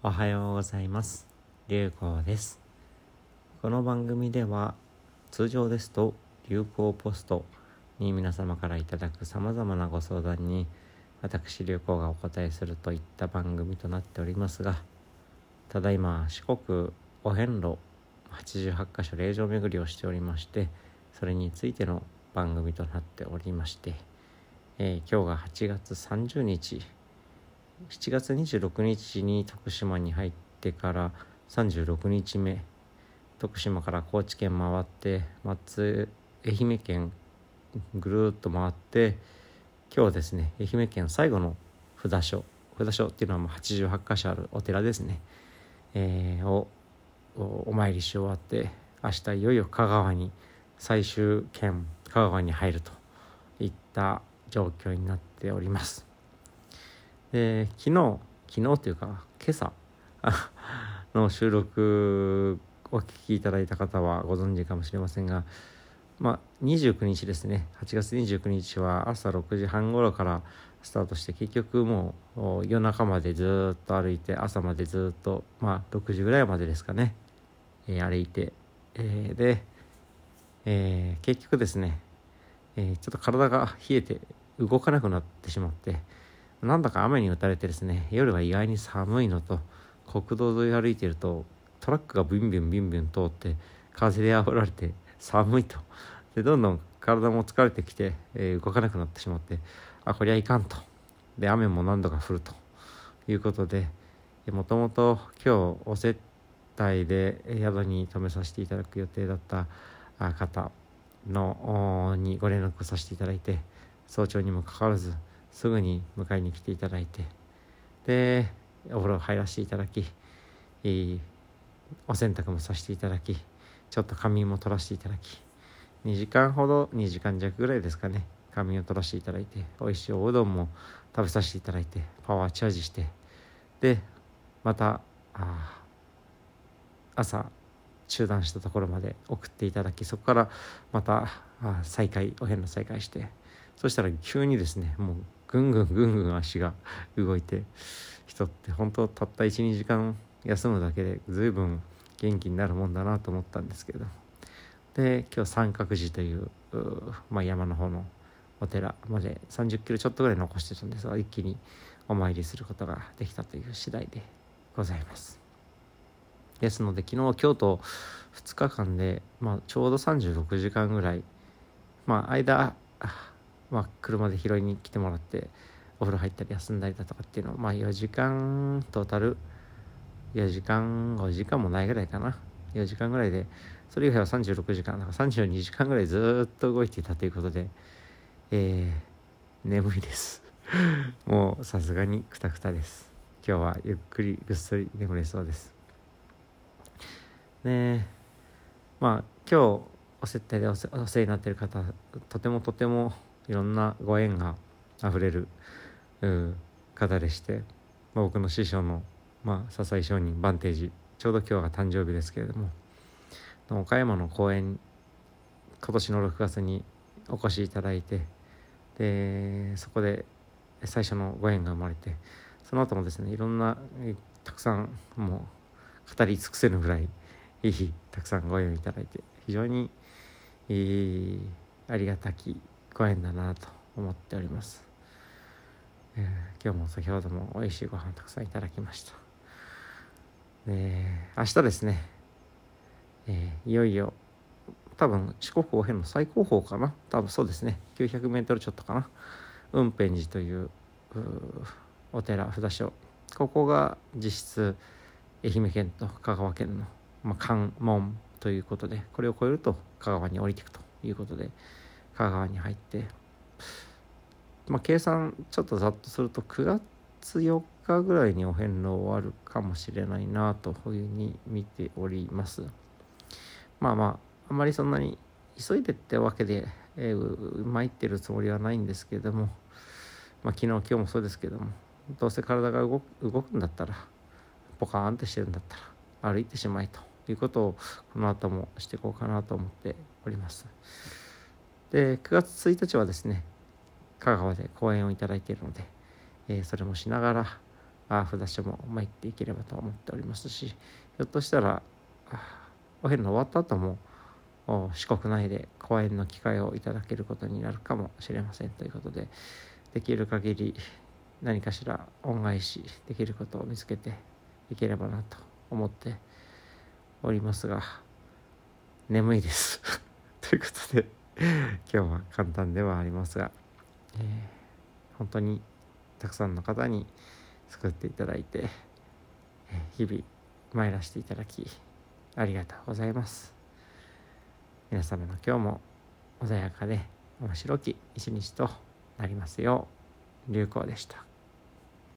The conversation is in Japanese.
おはようございます。流行です。この番組では通常ですと流行ポストに皆様からいただく様々なご相談に私流行がお答えするといった番組となっておりますが、ただいま四国お遍路88カ所霊場巡りをしておりまして、それについての番組となっておりまして、えー今日が8月30日7月26日に徳島に入ってから36日目徳島から高知県回って松愛媛県ぐるっと回って今日ですね愛媛県最後の札所札所っていうのはもう88箇所あるお寺ですね、えーをおお参りし終わって明日いよいよ香川に最終県香川に入るといった状況になっております。で昨日昨日というか今朝 の収録お聞きいただいた方はご存知かもしれませんが、まあ、29日ですね。8月29日は朝6時半頃からスタートして結局もう夜中までずっと歩いて朝までずっとまあ6時ぐらいまでですかね、えー歩いて、えーで、えー結局ですね、えちょっと体が冷えて動かなくなってしまってなんだか雨に打たれてですね夜は意外に寒いのと国道沿い歩いてるとトラックがビンビンビンビン通って風で煽られて寒いと。でどんどん体も疲れてきて、えー動かなくなってしまってあこりゃいかんと。で雨も何度か降ると。いうことでもともと今日お接待で宿に泊めさせていただく予定だった方のにご連絡させていただいて早朝にもかかわらずすぐに迎えに来ていただいてでお風呂入らせていただきお洗濯もさせていただきちょっと仮眠も取らせていただき2時間ほど2時間弱ぐらいですかね仮眠を取らせていただいて美味しいおうどんも食べさせていただいてパワーチャージしてでまた朝中断したところまで送っていただきそこからまた再開お遍路再開してそしたら急にですねもうぐんぐんぐんぐん足が動いて人って本当たった12時間休むだけで随分元気になるもんだなと思ったんですけどで今日三角寺というまあ、山の方のお寺まで30キロちょっとぐらい残してたんですが一気にお参りすることができたという次第でございます。ですので昨日京都2日間で、まあ、ちょうど36時間ぐらいまあ間まあ、車で拾いに来てもらってお風呂入ったり休んだりだとかっていうのをまあ4時間トータル4時間5時間もないぐらいかな。4時間ぐらいでそれ以外は36時間だから32時間ぐらいずっと動いていたということでえー、眠いです。もうさすがにクタクタです。今日はゆっくりぐっすり眠れそうです。ねまあ今日お接待でお世お世話になっている方とてもとてもいろんなご縁があふれる方でして、まあ、僕の師匠の、まあ、笹井上人バンテージちょうど今日が誕生日ですけれども岡山の公演今年の6月にお越しいただいてでそこで最初のご縁が生まれてその後もですねいろんなたくさんもう語り尽くせるぐらいいいたくさんご縁をいただいて非常に、えーありがたきご縁だなと思っております、えー今日も先ほども美味しいご飯たくさんいただきました。で明日ですね、えーいよいよ多分四国応変の最高峰かな。多分そうですね。900m ちょっとかな。雲辺寺というお寺札所。ここが実質愛媛県と香川県の、まあ、関門ということでこれを越えると香川に降りていくということで香川に入って、まあ、計算ちょっとざっとすると9月4日ぐらいにお遍路終わるかもしれないなというふうに見ております。まあまああんまりそんなに急いでってわけで、えー、参ってるつもりはないんですけれども、まあ、昨日今日もそうですけどもどうせ体が動く動くんだったらポカーンってしてるんだったら歩いてしまいということをこの後もしていこうかなと思っております。で9月1日はですね香川で講演をいただいているので、えーそれもしながらあ札所も参っていければと思っておりますしひょっとしたらお昼の終わった後も四国内で講演の機会をいただけることになるかもしれませんということでできる限り何かしら恩返しできることを見つけていければなと思っておりますが眠いです。ということで 今日は簡単ではありますが、えー、本当にたくさんの方に作っていただいて、日々参らせていただきありがとうございます。皆様の今日も穏やかで面白き一日となりますよう流行でした。